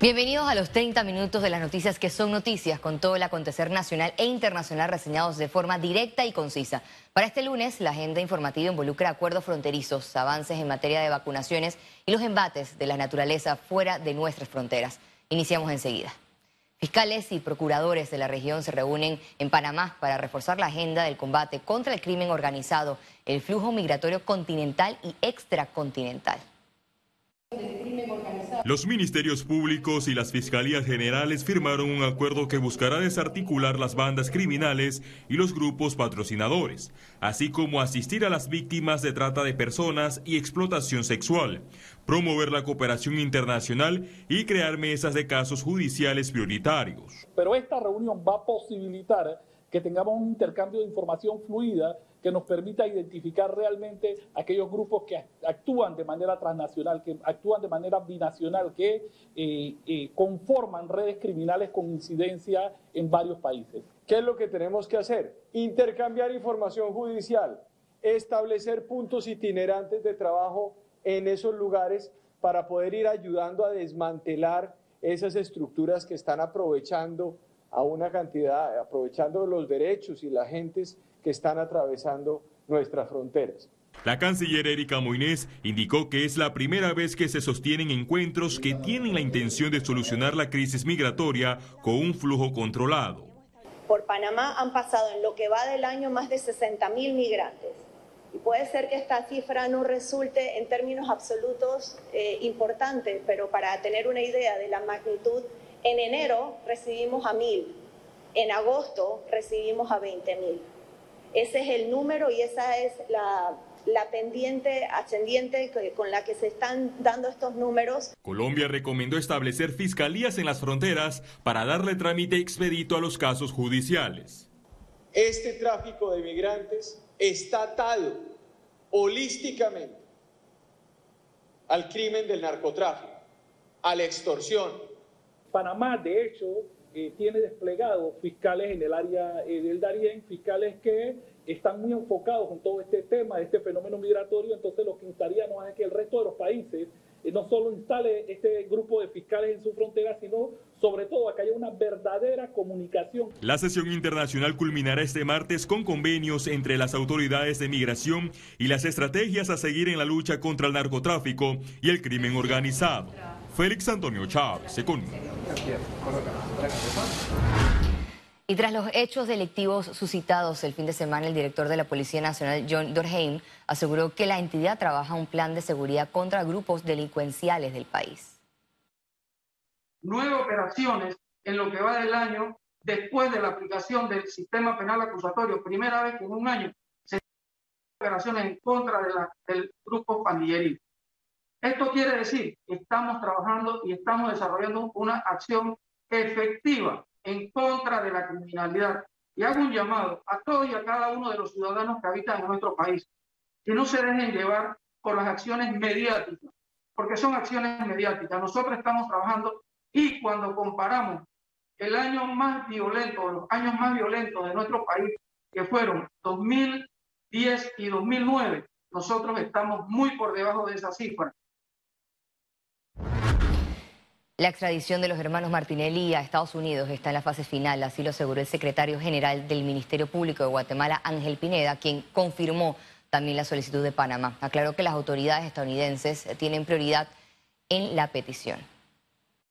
Bienvenidos a los 30 minutos de las noticias que son noticias con todo el acontecer nacional e internacional reseñados de forma directa y concisa. Para este lunes, la agenda informativa involucra acuerdos fronterizos, avances en materia de vacunaciones y los embates de la naturaleza fuera de nuestras fronteras. Iniciamos enseguida. Fiscales y procuradores de la región se reúnen en Panamá para reforzar la agenda del combate contra el crimen organizado, el flujo migratorio continental y extracontinental. Los ministerios públicos y las fiscalías generales firmaron un acuerdo que buscará desarticular las bandas criminales y los grupos patrocinadores, así como asistir a las víctimas de trata de personas y explotación sexual, promover la cooperación internacional y crear mesas de casos judiciales prioritarios. Pero esta reunión va a posibilitar que tengamos un intercambio de información fluida que nos permita identificar realmente aquellos grupos que actúan de manera transnacional, que actúan de manera binacional, que eh, eh, conforman redes criminales con incidencia en varios países. ¿Qué es lo que tenemos que hacer? Intercambiar información judicial, establecer puntos itinerantes de trabajo en esos lugares para poder ir ayudando a desmantelar esas estructuras que están aprovechando a una cantidad, aprovechando los derechos y las gentes que están atravesando nuestras fronteras. La canciller Erika Moines indicó que es la primera vez que se sostienen encuentros que tienen la intención de solucionar la crisis migratoria con un flujo controlado. Por Panamá han pasado en lo que va del año más de 60 mil migrantes. Y puede ser que esta cifra no resulte en términos absolutos eh, importante, pero para tener una idea de la magnitud, en enero recibimos a mil, en agosto recibimos a 20 mil. Ese es el número y esa es la, pendiente ascendiente con la que se están dando estos números. Colombia recomendó establecer fiscalías en las fronteras para darle trámite expedito a los casos judiciales. Este tráfico de migrantes está atado holísticamente al crimen del narcotráfico, a la extorsión. Panamá, de hecho, eh, tiene desplegados fiscales en el área eh, del Darién, fiscales que están muy enfocados en todo este tema, este fenómeno migratorio, entonces lo que instaríamos es que el resto de los países eh, no solo instale este grupo de fiscales en su frontera, sino sobre todo a que haya una verdadera comunicación. La sesión internacional culminará este martes con convenios entre las autoridades de migración y las estrategias a seguir en la lucha contra el narcotráfico y el crimen organizado. Félix Antonio Chávez, Economía. Y tras los hechos delictivos suscitados el fin de semana, el director de la Policía Nacional, John Dorheim, aseguró que la entidad trabaja un plan de seguridad contra grupos delincuenciales del país. Nueve operaciones en lo que va del año después de la aplicación del sistema penal acusatorio, primera vez que en un año se operaciones en contra de la, del grupo pandilleril. Esto quiere decir que estamos trabajando y estamos desarrollando una acción efectiva en contra de la criminalidad. Y hago un llamado a todos y a cada uno de los ciudadanos que habitan en nuestro país, que no se dejen llevar por las acciones mediáticas, porque son acciones mediáticas. Nosotros estamos trabajando y cuando comparamos el año más violento, los años más violentos de nuestro país, que fueron 2010 y 2009, nosotros estamos muy por debajo de esa cifra. La extradición de los hermanos Martinelli a Estados Unidos está en la fase final, así lo aseguró el secretario general del Ministerio Público de Guatemala, Ángel Pineda, quien confirmó también la solicitud de Panamá. Aclaró que las autoridades estadounidenses tienen prioridad en la petición.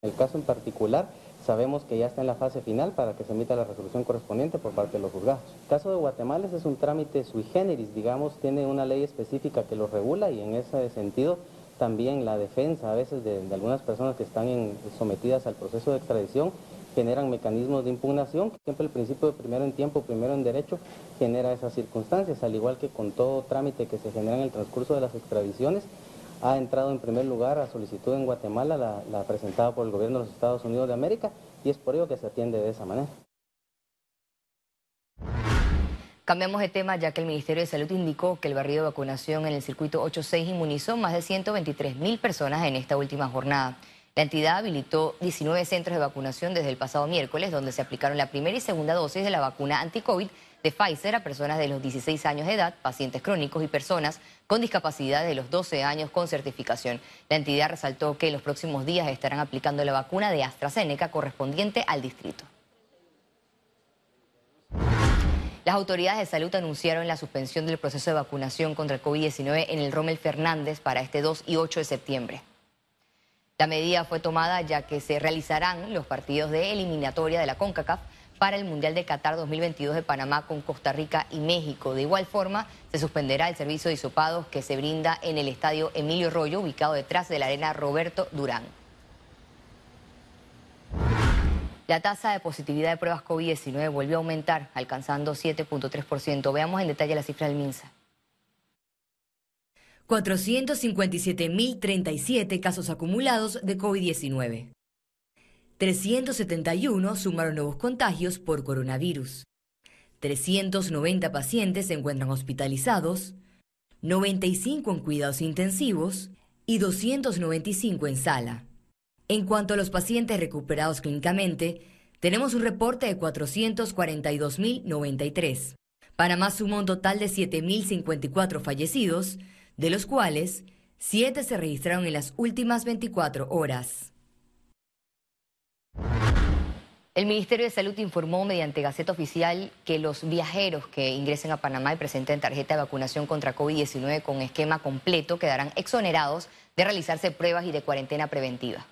El caso en particular sabemos que ya está en la fase final para que se emita la resolución correspondiente por parte de los juzgados. El caso de Guatemala es un trámite sui generis, digamos, tiene una ley específica que lo regula y en ese sentido también la defensa a veces de, algunas personas que están sometidas al proceso de extradición generan mecanismos de impugnación, siempre el principio de primero en tiempo, primero en derecho genera esas circunstancias, al igual que con todo trámite que se genera en el transcurso de las extradiciones, ha entrado en primer lugar a solicitud en Guatemala, la, la presentada por el gobierno de los Estados Unidos de América, y es por ello que se atiende de esa manera. Cambiamos de tema ya que el Ministerio de Salud indicó que el barrio de vacunación en el circuito 86 inmunizó más de 123 mil personas en esta última jornada. La entidad habilitó 19 centros de vacunación desde el pasado miércoles, donde se aplicaron la primera y segunda dosis de la vacuna anti-COVID de Pfizer a personas de los 16 años de edad, pacientes crónicos y personas con discapacidad de los 12 años con certificación. La entidad resaltó que en los próximos días estarán aplicando la vacuna de AstraZeneca correspondiente al distrito. Las autoridades de salud anunciaron la suspensión del proceso de vacunación contra el COVID-19 en el Rommel Fernández para este 2 y 8 de septiembre. La medida fue tomada ya que se realizarán los partidos de eliminatoria de la CONCACAF para el Mundial de Qatar 2022 de Panamá con Costa Rica y México. De igual forma, se suspenderá el servicio de hisopados que se brinda en el estadio Emilio Rollo, ubicado detrás de la arena Roberto Durán. La tasa de positividad de pruebas COVID-19 volvió a aumentar, alcanzando 7.3%. Veamos en detalle la cifra del MINSA. 457.037 casos acumulados de COVID-19. 371 sumaron nuevos contagios por coronavirus. 390 pacientes se encuentran hospitalizados, 95 en cuidados intensivos y 295 en sala. En cuanto a los pacientes recuperados clínicamente, tenemos un reporte de 442.093. Panamá suma un total de 7.054 fallecidos, de los cuales 7 se registraron en las últimas 24 horas. El Ministerio de Salud informó mediante Gaceta Oficial que los viajeros que ingresen a Panamá y presenten tarjeta de vacunación contra COVID-19 con esquema completo quedarán exonerados de realizarse pruebas y de cuarentena preventiva.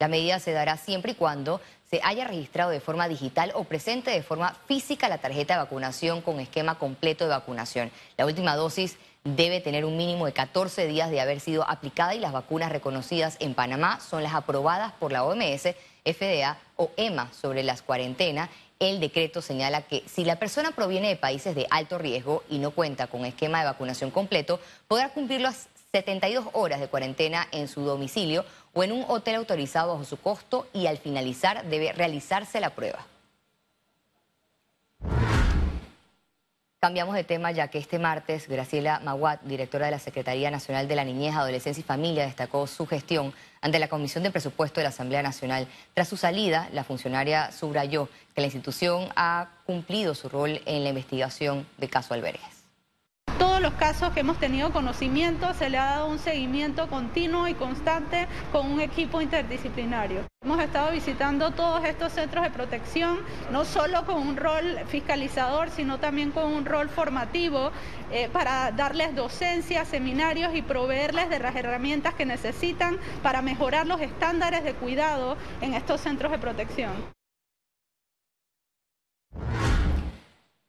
La medida se dará siempre y cuando se haya registrado de forma digital o presente de forma física la tarjeta de vacunación con esquema completo de vacunación. La última dosis debe tener un mínimo de 14 días de haber sido aplicada y las vacunas reconocidas en Panamá son las aprobadas por la OMS FDA o EMA sobre las cuarentenas, el decreto señala que si la persona proviene de países de alto riesgo y no cuenta con esquema de vacunación completo, podrá cumplir las 72 horas de cuarentena en su domicilio o en un hotel autorizado bajo su costo y al finalizar debe realizarse la prueba. Cambiamos de tema ya que este martes Graciela Maguat, directora de la Secretaría Nacional de la Niñez, Adolescencia y Familia, destacó su gestión ante la Comisión de Presupuesto de la Asamblea Nacional. Tras su salida, la funcionaria subrayó que la institución ha cumplido su rol en la investigación de caso Albergues los casos que hemos tenido conocimiento se le ha dado un seguimiento continuo y constante con un equipo interdisciplinario. Hemos estado visitando todos estos centros de protección, no solo con un rol fiscalizador, sino también con un rol formativo eh, para darles docencia, seminarios y proveerles de las herramientas que necesitan para mejorar los estándares de cuidado en estos centros de protección.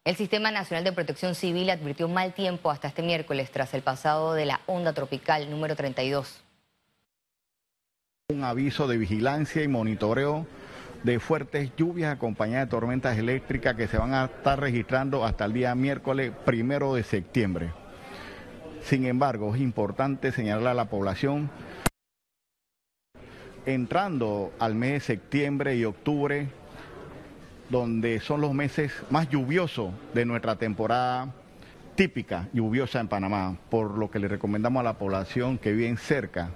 El Sistema Nacional de Protección Civil advirtió mal tiempo hasta este miércoles tras el pasado de la onda tropical número 32. Un aviso de vigilancia y monitoreo de fuertes lluvias acompañadas de tormentas eléctricas que se van a estar registrando hasta el día miércoles primero de septiembre. Sin embargo, es importante señalar a la población, entrando al mes de septiembre y octubre, donde son los meses más lluviosos de nuestra temporada típica lluviosa en Panamá, por lo que le recomendamos a la población que viven cerca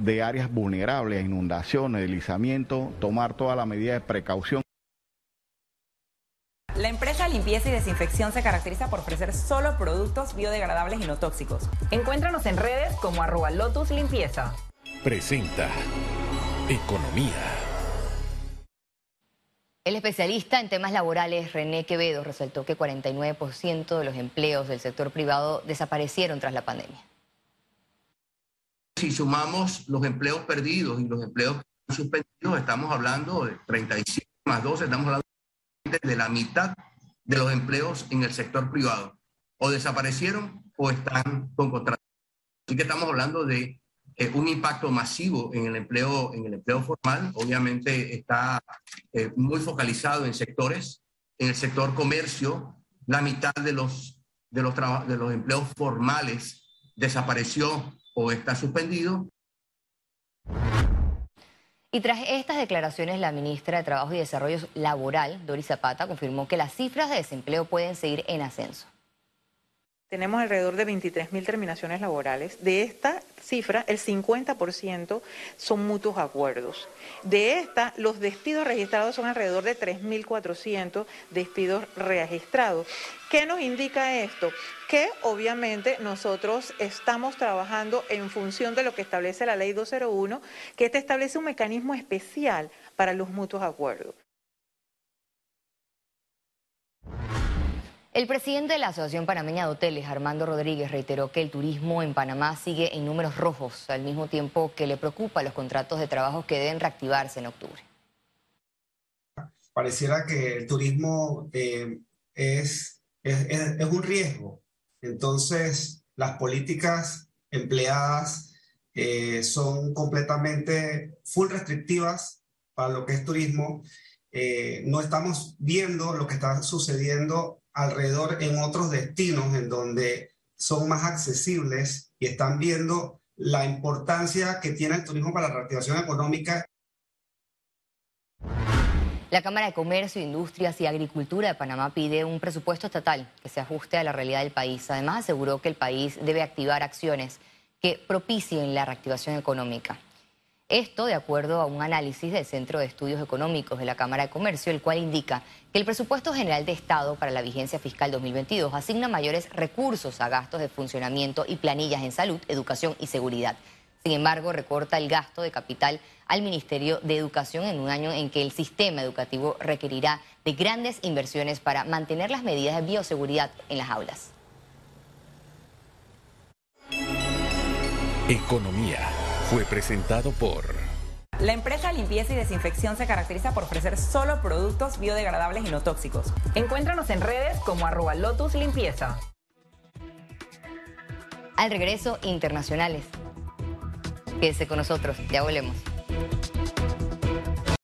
de áreas vulnerables a inundaciones, deslizamiento, tomar toda la medida de precaución. La empresa Limpieza y Desinfección se caracteriza por ofrecer solo productos biodegradables y no tóxicos. Encuéntranos en redes como arroba Lotus Limpieza. Presenta Economía. El especialista en temas laborales René Quevedo resaltó que 49% de los empleos del sector privado desaparecieron tras la pandemia. Si sumamos los empleos perdidos y los empleos suspendidos, estamos hablando de 37 más 12, estamos hablando de la mitad de los empleos en el sector privado. O desaparecieron o están con contrato. Así que estamos hablando de un impacto masivo en el empleo, en el empleo formal. Obviamente está eh, muy focalizado en sectores, en el sector comercio, la mitad de los, de los, de los empleos formales desapareció o está suspendido. Y tras estas declaraciones, la ministra de Trabajo y Desarrollo Laboral, Doris Zapata, confirmó que las cifras de desempleo pueden seguir en ascenso. Tenemos alrededor de 23.000 terminaciones laborales. De esta cifra, el 50% son mutuos acuerdos. De esta, los despidos registrados son alrededor de 3.400 despidos registrados. ¿Qué nos indica esto? Que obviamente nosotros estamos trabajando en función de lo que establece la ley 201, que este establece un mecanismo especial para los mutuos acuerdos. El presidente de la Asociación Panameña de Hoteles, Armando Rodríguez, reiteró que el turismo en Panamá sigue en números rojos, al mismo tiempo que le preocupa los contratos de trabajo que deben reactivarse en octubre. Pareciera que el turismo eh, es, es, un riesgo. Entonces, las políticas empleadas eh, son completamente full restrictivas para lo que es turismo. Eh, no estamos viendo lo que está sucediendo alrededor en otros destinos en donde son más accesibles y están viendo la importancia que tiene el turismo para la reactivación económica. La Cámara de Comercio, Industrias y Agricultura de Panamá pide un presupuesto estatal que se ajuste a la realidad del país. Además, aseguró que el país debe activar acciones que propicien la reactivación económica. Esto de acuerdo a un análisis del Centro de Estudios Económicos de la Cámara de Comercio, el cual indica que el presupuesto general de Estado para la vigencia fiscal 2022 asigna mayores recursos a gastos de funcionamiento y planillas en salud, educación y seguridad. Sin embargo, recorta el gasto de capital al Ministerio de Educación en un año en que el sistema educativo requerirá de grandes inversiones para mantener las medidas de bioseguridad en las aulas. Economía fue presentado por... La empresa Limpieza y Desinfección se caracteriza por ofrecer solo productos biodegradables y no tóxicos. Encuéntranos en redes como arroba Lotus Limpieza. Al regreso, internacionales. Quédese con nosotros, ya volvemos.